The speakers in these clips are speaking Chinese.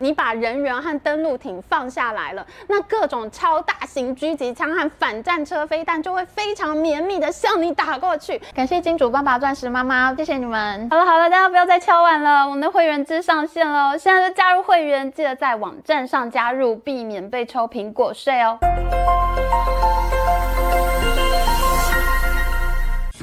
你把人员和登陆艇放下来了，那各种超大型狙击枪和反战车飞弹就会非常绵密的向你打过去。感谢金主爸爸、钻石妈妈，谢谢你们。好了好了，大家不要再敲碗了，我们的会员制上线了，现在就加入会员，记得在网站上加入，避免被抽苹果税哦。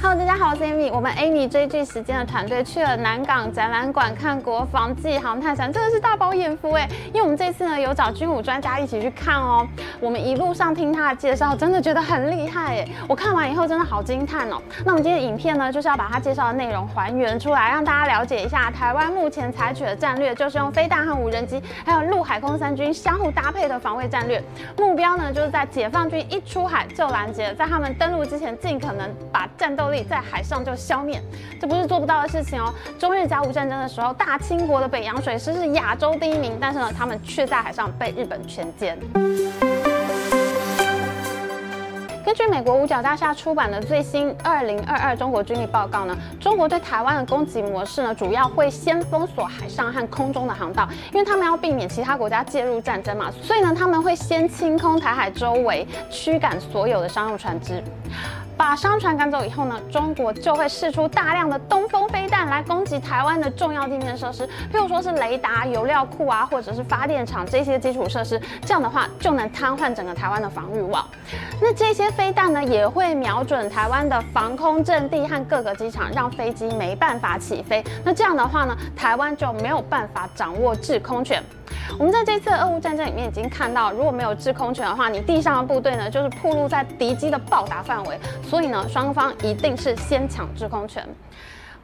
Hello，大家好，我是 Amy。我们 Amy 追剧时间的团队去了南港展览馆看国防暨航太展，真的是大饱眼福哎！因为我们这次呢有找军武专家一起去看哦。我们一路上听他的介绍，真的觉得很厉害哎！我看完以后真的好惊叹哦。那我们今天影片呢，就是要把他介绍的内容还原出来，让大家了解一下台湾目前采取的战略，就是用飞弹和无人机，还有陆海空三军相互搭配的防卫战略。目标呢，就是在解放军一出海就拦截，在他们登陆之前，尽可能把战斗力在海上就消灭，这不是做不到的事情哦。中日甲午战争的时候，大清国的北洋水师是亚洲第一名，但是呢，他们却在海上被日本全歼。根据美国五角大厦出版的最新《二零二二中国军力报告》呢，中国对台湾的攻击模式呢，主要会先封锁海上和空中的航道，因为他们要避免其他国家介入战争嘛，所以呢，他们会先清空台海周围，驱赶所有的商用船只。把商船赶走以后呢，中国就会试出大量的东风飞弹来攻击台湾的重要地面设施，譬如说是雷达、油料库啊，或者是发电厂这些基础设施。这样的话就能瘫痪整个台湾的防御网。那这些飞弹呢，也会瞄准台湾的防空阵地和各个机场，让飞机没办法起飞。那这样的话呢，台湾就没有办法掌握制空权。我们在这次的俄乌战争里面已经看到，如果没有制空权的话，你地上的部队呢，就是暴露在敌机的暴打范围。所以呢，双方一定是先抢制空权。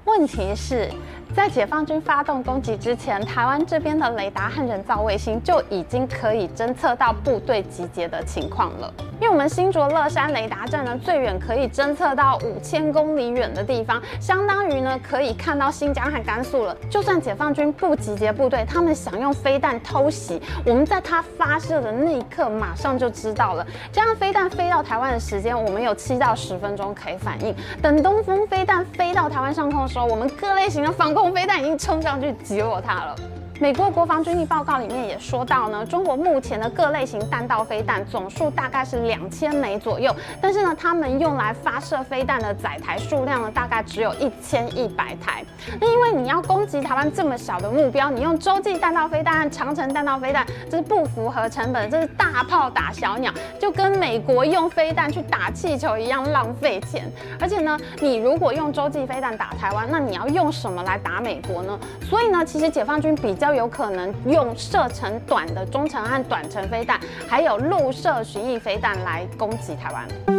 问题是，在解放军发动攻击之前，台湾这边的雷达和人造卫星就已经可以侦测到部队集结的情况了。因为我们新竹乐山雷达站呢，最远可以侦测到五千公里远的地方，相当于呢可以看到新疆和甘肃了。就算解放军不集结部队，他们想用飞弹偷袭，我们在它发射的那一刻马上就知道了。这样飞弹飞到台湾的时间，我们有七到十分钟可以反应。等东风飞弹飞到台湾上空的时候，我们各类型的防空飞弹已经冲上去击落它了。美国国防军力报告里面也说到呢，中国目前的各类型弹道飞弹总数大概是两千枚左右，但是呢，他们用来发射飞弹的载台数量呢，大概只有一千一百台。那因为你要攻击台湾这么小的目标，你用洲际弹道飞弹长城弹道飞弹，这是不符合成本，这是大炮打小鸟，就跟美国用飞弹去打气球一样浪费钱。而且呢，你如果用洲际飞弹打台湾，那你要用什么来打美国呢？所以呢，其实解放军比较。都有可能用射程短的中程和短程飞弹，还有陆射巡弋飞弹来攻击台湾。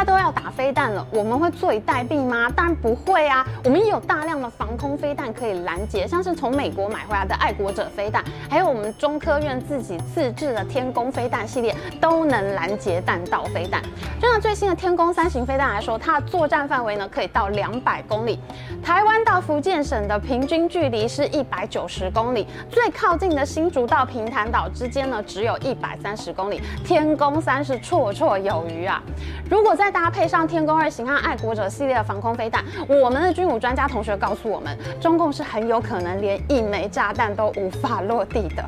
他都要打飞弹了，我们会坐以待毙吗？当然不会啊！我们也有大量的防空飞弹可以拦截，像是从美国买回来的爱国者飞弹，还有我们中科院自己自制的天宫飞弹系列，都能拦截弹道飞弹。就拿最新的天宫三型飞弹来说，它的作战范围呢可以到两百公里，台湾到福建省的平均距离是一百九十公里，最靠近的新竹到平潭岛之间呢只有一百三十公里，天宫三是绰绰有余啊！如果在搭配上天宫二型和爱国者系列的防空飞弹，我们的军武专家同学告诉我们，中共是很有可能连一枚炸弹都无法落地的。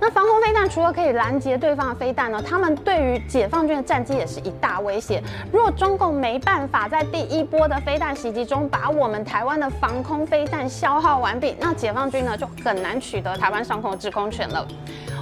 那防空飞弹除了可以拦截对方的飞弹呢，他们对于解放军的战机也是一大威胁。如果中共没办法在第一波的飞弹袭击中把我们台湾的防空飞弹消耗完毕，那解放军呢就很难取得台湾上空的制空权了。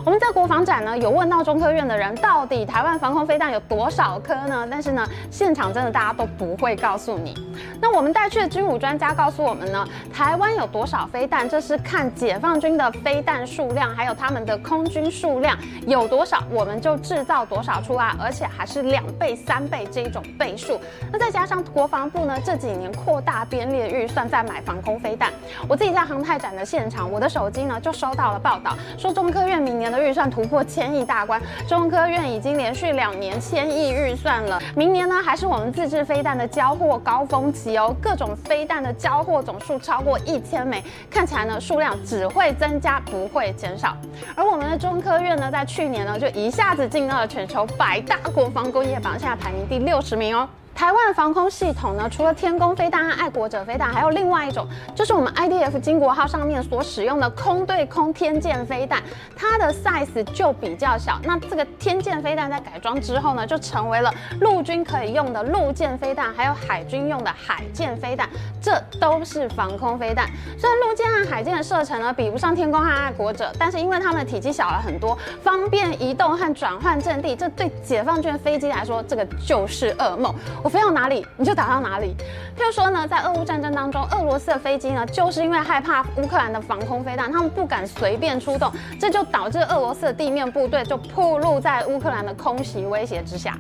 我们在国防展呢有问到中科院的人，到底台湾防空飞弹有多少颗呢？但是呢，现场真的大家都不会告诉你。那我们带去的军武专家告诉我们呢，台湾有多少飞弹，这是看解放军的飞弹数量，还有他们的空军数量有多少，我们就制造多少出来，而且还是两倍、三倍这一种倍数。那再加上国防部呢这几年扩大编列预算在买防空飞弹，我自己在航太展的现场，我的手机呢就收到了报道，说中科院明年的预算突破千亿大关，中科院已经连续两年千亿预算了。明年呢，还是我们自制飞弹的交货高峰期哦，各种飞弹的交货总数超过一千枚，看起来呢数量只会增加不会减少。而我们的中科院呢，在去年呢就一下子进到了全球百大国防工业榜，现在排名第六十名哦。台湾的防空系统呢，除了天弓飞弹和爱国者飞弹，还有另外一种，就是我们 IDF 金国号上面所使用的空对空天剑飞弹，它的 size 就比较小。那这个天剑飞弹在改装之后呢，就成为了陆军可以用的陆舰飞弹，还有海军用的海舰飞弹，这都是防空飞弹。虽然陆舰和海舰的射程呢比不上天弓和爱国者，但是因为它们的体积小了很多，方便移动和转换阵地，这对解放军飞机来说，这个就是噩梦。我飞到哪里，你就打到哪里。譬如说呢，在俄乌战争当中，俄罗斯的飞机呢，就是因为害怕乌克兰的防空飞弹，他们不敢随便出动，这就导致俄罗斯的地面部队就暴露在乌克兰的空袭威胁之下。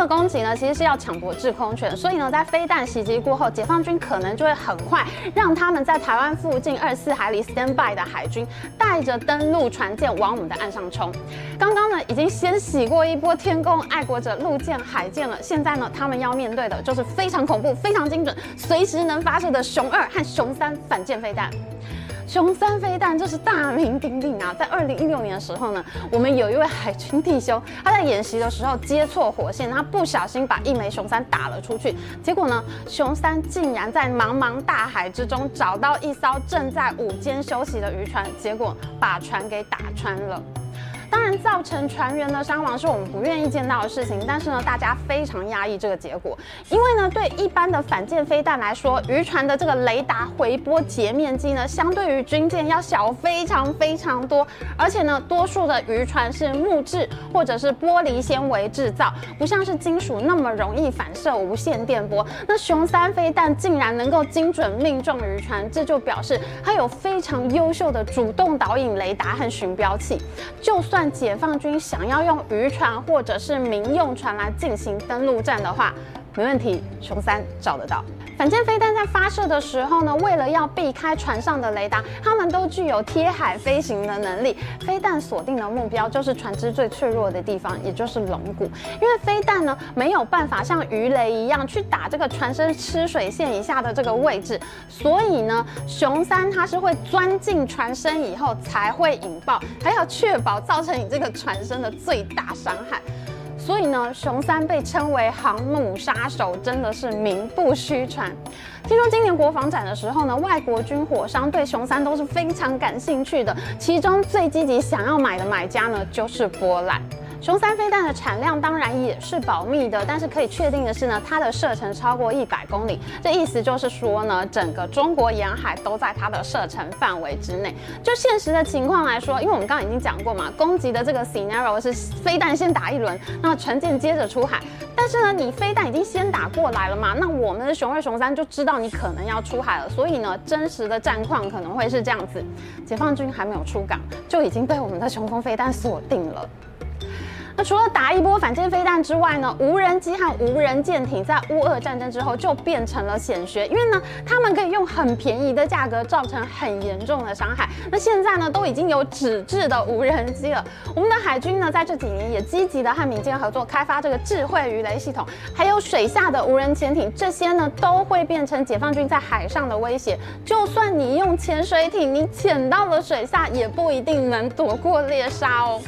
的攻击呢，其实是要抢夺制空权，所以呢，在飞弹袭击过后，解放军可能就会很快让他们在台湾附近二十四海里 stand by 的海军带着登陆船舰往我们的岸上冲。刚刚呢，已经先洗过一波天宫、爱国者、陆舰、海舰了，现在呢，他们要面对的就是非常恐怖、非常精准、随时能发射的熊二和熊三反舰飞弹。熊三飞弹这是大名鼎鼎啊！在二零一六年的时候呢，我们有一位海军弟兄，他在演习的时候接错火线，他不小心把一枚熊三打了出去，结果呢，熊三竟然在茫茫大海之中找到一艘正在午间休息的渔船，结果把船给打穿了。当然，造成船员的伤亡是我们不愿意见到的事情，但是呢，大家非常压抑这个结果，因为呢，对一般的反舰飞弹来说，渔船的这个雷达回波截面积呢，相对于军舰要小非常非常多，而且呢，多数的渔船是木质或者是玻璃纤维制造，不像是金属那么容易反射无线电波。那雄三飞弹竟然能够精准命中渔船，这就表示它有非常优秀的主动导引雷达和寻标器，就算。解放军想要用渔船或者是民用船来进行登陆战的话，没问题，熊三找得到。反舰飞弹在发射的时候呢，为了要避开船上的雷达，它们都具有贴海飞行的能力。飞弹锁定的目标就是船只最脆弱的地方，也就是龙骨。因为飞弹呢没有办法像鱼雷一样去打这个船身吃水线以下的这个位置，所以呢，熊三它是会钻进船身以后才会引爆，还要确保造成你这个船身的最大伤害。所以呢，熊三被称为航母杀手，真的是名不虚传。听说今年国防展的时候呢，外国军火商对熊三都是非常感兴趣的，其中最积极想要买的买家呢，就是波兰。雄三飞弹的产量当然也是保密的，但是可以确定的是呢，它的射程超过一百公里。这意思就是说呢，整个中国沿海都在它的射程范围之内。就现实的情况来说，因为我们刚刚已经讲过嘛，攻击的这个 scenario 是飞弹先打一轮，那船舰接着出海。但是呢，你飞弹已经先打过来了嘛，那我们的雄二、雄三就知道你可能要出海了，所以呢，真实的战况可能会是这样子：解放军还没有出港，就已经被我们的雄风飞弹锁定了。那除了打一波反舰飞弹之外呢，无人机和无人舰艇在乌俄战争之后就变成了显学，因为呢，他们可以用很便宜的价格造成很严重的伤害。那现在呢，都已经有纸质的无人机了。我们的海军呢，在这几年也积极的和民间合作开发这个智慧鱼雷系统，还有水下的无人潜艇，这些呢都会变成解放军在海上的威胁。就算你用潜水艇，你潜到了水下，也不一定能躲过猎杀哦。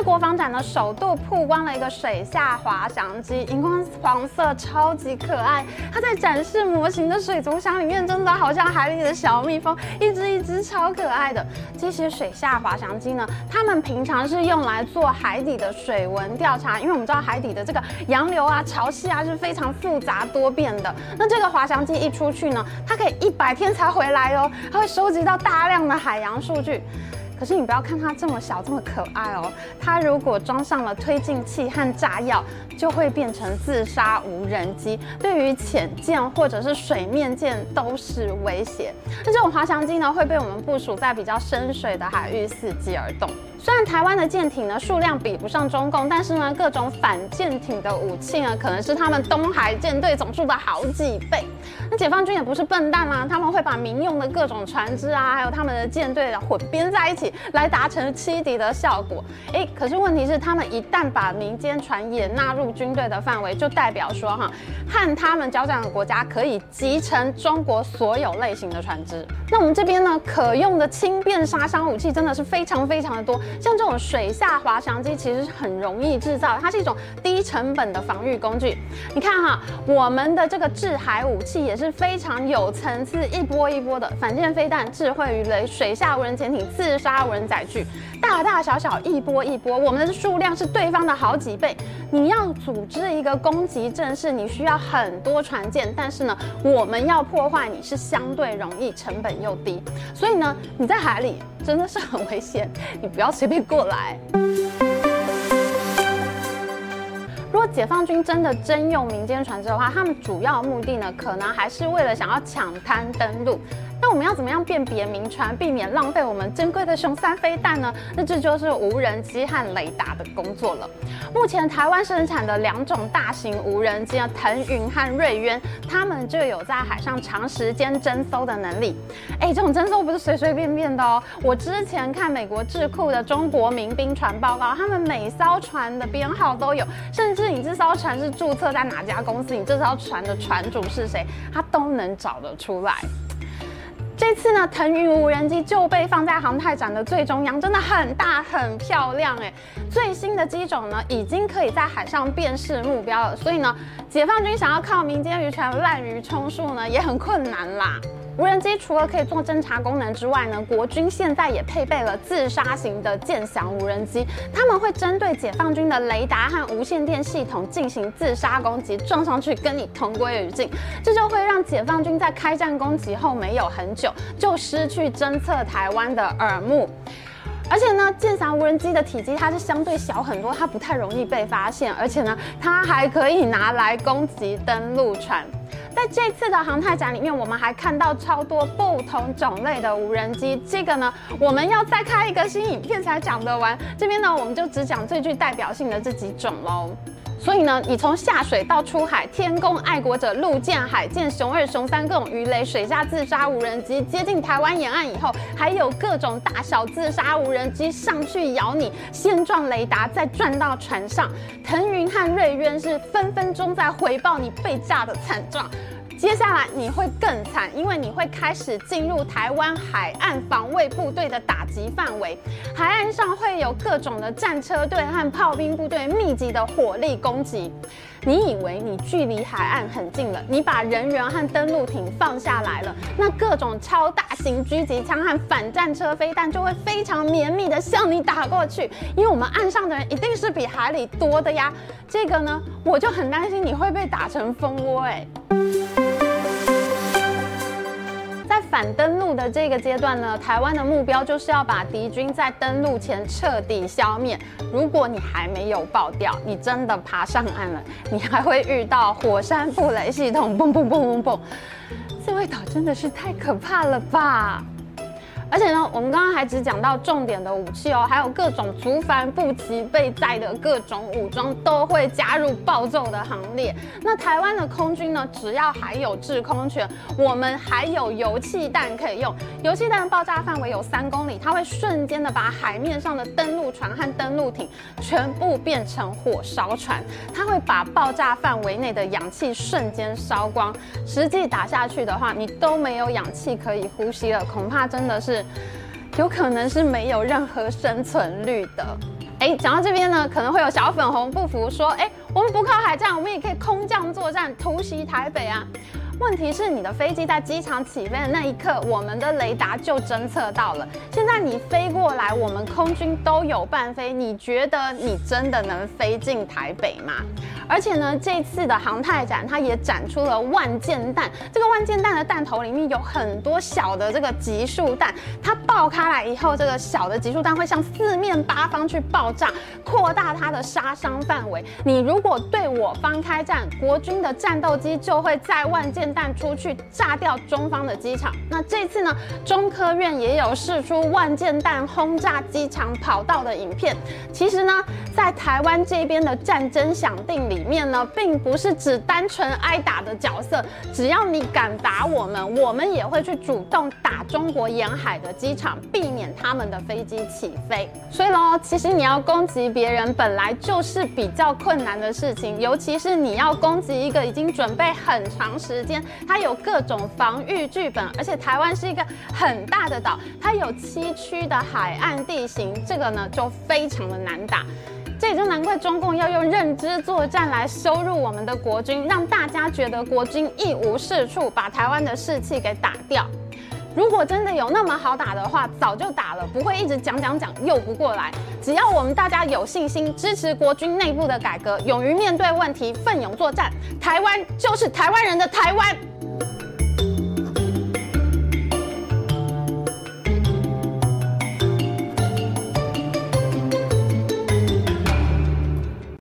次国防展呢，首度曝光了一个水下滑翔机，荧光黄色，超级可爱。它在展示模型的水族箱里面，真的好像海里的小蜜蜂，一只一只超可爱的。这些水下滑翔机呢，它们平常是用来做海底的水文调查，因为我们知道海底的这个洋流啊、潮汐啊是非常复杂多变的。那这个滑翔机一出去呢，它可以一百天才回来哦，它会收集到大量的海洋数据。可是你不要看它这么小这么可爱哦，它如果装上了推进器和炸药，就会变成自杀无人机，对于潜舰或者是水面舰都是威胁。那这种滑翔机呢，会被我们部署在比较深水的海域，伺机而动。虽然台湾的舰艇呢数量比不上中共，但是呢各种反舰艇的武器呢可能是他们东海舰队总数的好几倍。那解放军也不是笨蛋啦，他们会把民用的各种船只啊，还有他们的舰队混编在一起，来达成欺敌的效果。诶，可是问题是，他们一旦把民间船也纳入军队的范围，就代表说哈，和他们交战的国家可以集成中国所有类型的船只。那我们这边呢，可用的轻便杀伤武器真的是非常非常的多。像这种水下滑翔机其实是很容易制造，它是一种低成本的防御工具。你看哈，我们的这个制海武器也是非常有层次，一波一波的反舰飞弹、智慧鱼雷、水下无人潜艇、自杀无人载具，大大小小一波一波，我们的数量是对方的好几倍。你要组织一个攻击阵势，你需要很多船舰，但是呢，我们要破坏你是相对容易，成本又低，所以呢，你在海里真的是很危险，你不要随便过来。如果解放军真的征用民间船只的话，他们主要目的呢，可能还是为了想要抢滩登陆。那我们要怎么样辨别民船，避免浪费我们珍贵的雄三飞弹呢？那这就是无人机和雷达的工作了。目前台湾生产的两种大型无人机啊，腾云和瑞渊，他们就有在海上长时间侦搜的能力。哎，这种侦搜不是随随便便的哦。我之前看美国智库的中国民兵船报告，他们每艘船的编号都有，甚至你这艘船是注册在哪家公司，你这艘船的船主是谁，他都能找得出来。这次呢，腾云无人机就被放在航太展的最中央，真的很大很漂亮哎。最新的机种呢，已经可以在海上辨识目标了，所以呢，解放军想要靠民间渔船滥竽充数呢，也很困难啦。无人机除了可以做侦察功能之外呢，国军现在也配备了自杀型的剑翔无人机，他们会针对解放军的雷达和无线电系统进行自杀攻击，撞上去跟你同归于尽，这就会让解放军在开战攻击后没有很久就失去侦测台湾的耳目。而且呢，剑翔无人机的体积它是相对小很多，它不太容易被发现，而且呢，它还可以拿来攻击登陆船。在这次的航太展里面，我们还看到超多不同种类的无人机。这个呢，我们要再开一个新影片才讲得完。这边呢，我们就只讲最具代表性的这几种喽。所以呢，你从下水到出海，天宫爱国者、陆舰、海舰、熊二、熊三各种鱼雷、水下自杀无人机接近台湾沿岸以后，还有各种大小自杀无人机上去咬你，先撞雷达，再转到船上。腾云和瑞渊是分分钟在回报你被炸的惨状。接下来你会更惨，因为你会开始进入台湾海岸防卫部队的打击范围，海岸上会有各种的战车队和炮兵部队密集的火力攻击。你以为你距离海岸很近了，你把人员和登陆艇放下来了，那各种超大型狙击枪和反战车飞弹就会非常绵密的向你打过去，因为我们岸上的人一定是比海里多的呀。这个呢，我就很担心你会被打成蜂窝哎。登陆的这个阶段呢，台湾的目标就是要把敌军在登陆前彻底消灭。如果你还没有爆掉，你真的爬上岸了，你还会遇到火山布雷系统，嘣嘣嘣嘣嘣，这味道真的是太可怕了吧！而且呢，我们刚刚还只讲到重点的武器哦，还有各种族繁不及备载的各种武装都会加入暴揍的行列。那台湾的空军呢，只要还有制空权，我们还有油气弹可以用。油气弹爆炸范围有三公里，它会瞬间的把海面上的登陆船和登陆艇全部变成火烧船。它会把爆炸范围内的氧气瞬间烧光。实际打下去的话，你都没有氧气可以呼吸了，恐怕真的是。有可能是没有任何生存率的。哎，讲到这边呢，可能会有小粉红不服，说：哎，我们不靠海战，我们也可以空降作战，突袭台北啊。问题是你的飞机在机场起飞的那一刻，我们的雷达就侦测到了。现在你飞过来，我们空军都有伴飞，你觉得你真的能飞进台北吗？而且呢，这次的航太展它也展出了万箭弹。这个万箭弹的弹头里面有很多小的这个集束弹，它爆开来以后，这个小的集束弹会向四面八方去爆炸，扩大它的杀伤范围。你如果对我方开战，国军的战斗机就会在万箭弹出去炸掉中方的机场。那这次呢，中科院也有试出万箭弹轰炸机场跑道的影片。其实呢，在台湾这边的战争响定里里面呢，并不是只单纯挨打的角色。只要你敢打我们，我们也会去主动打中国沿海的机场，避免他们的飞机起飞。所以喽，其实你要攻击别人，本来就是比较困难的事情，尤其是你要攻击一个已经准备很长时间，它有各种防御剧本，而且台湾是一个很大的岛，它有崎岖的海岸地形，这个呢就非常的难打。这也就难怪中共要用认知作战来羞辱我们的国军，让大家觉得国军一无是处，把台湾的士气给打掉。如果真的有那么好打的话，早就打了，不会一直讲讲讲又不过来。只要我们大家有信心，支持国军内部的改革，勇于面对问题，奋勇作战，台湾就是台湾人的台湾。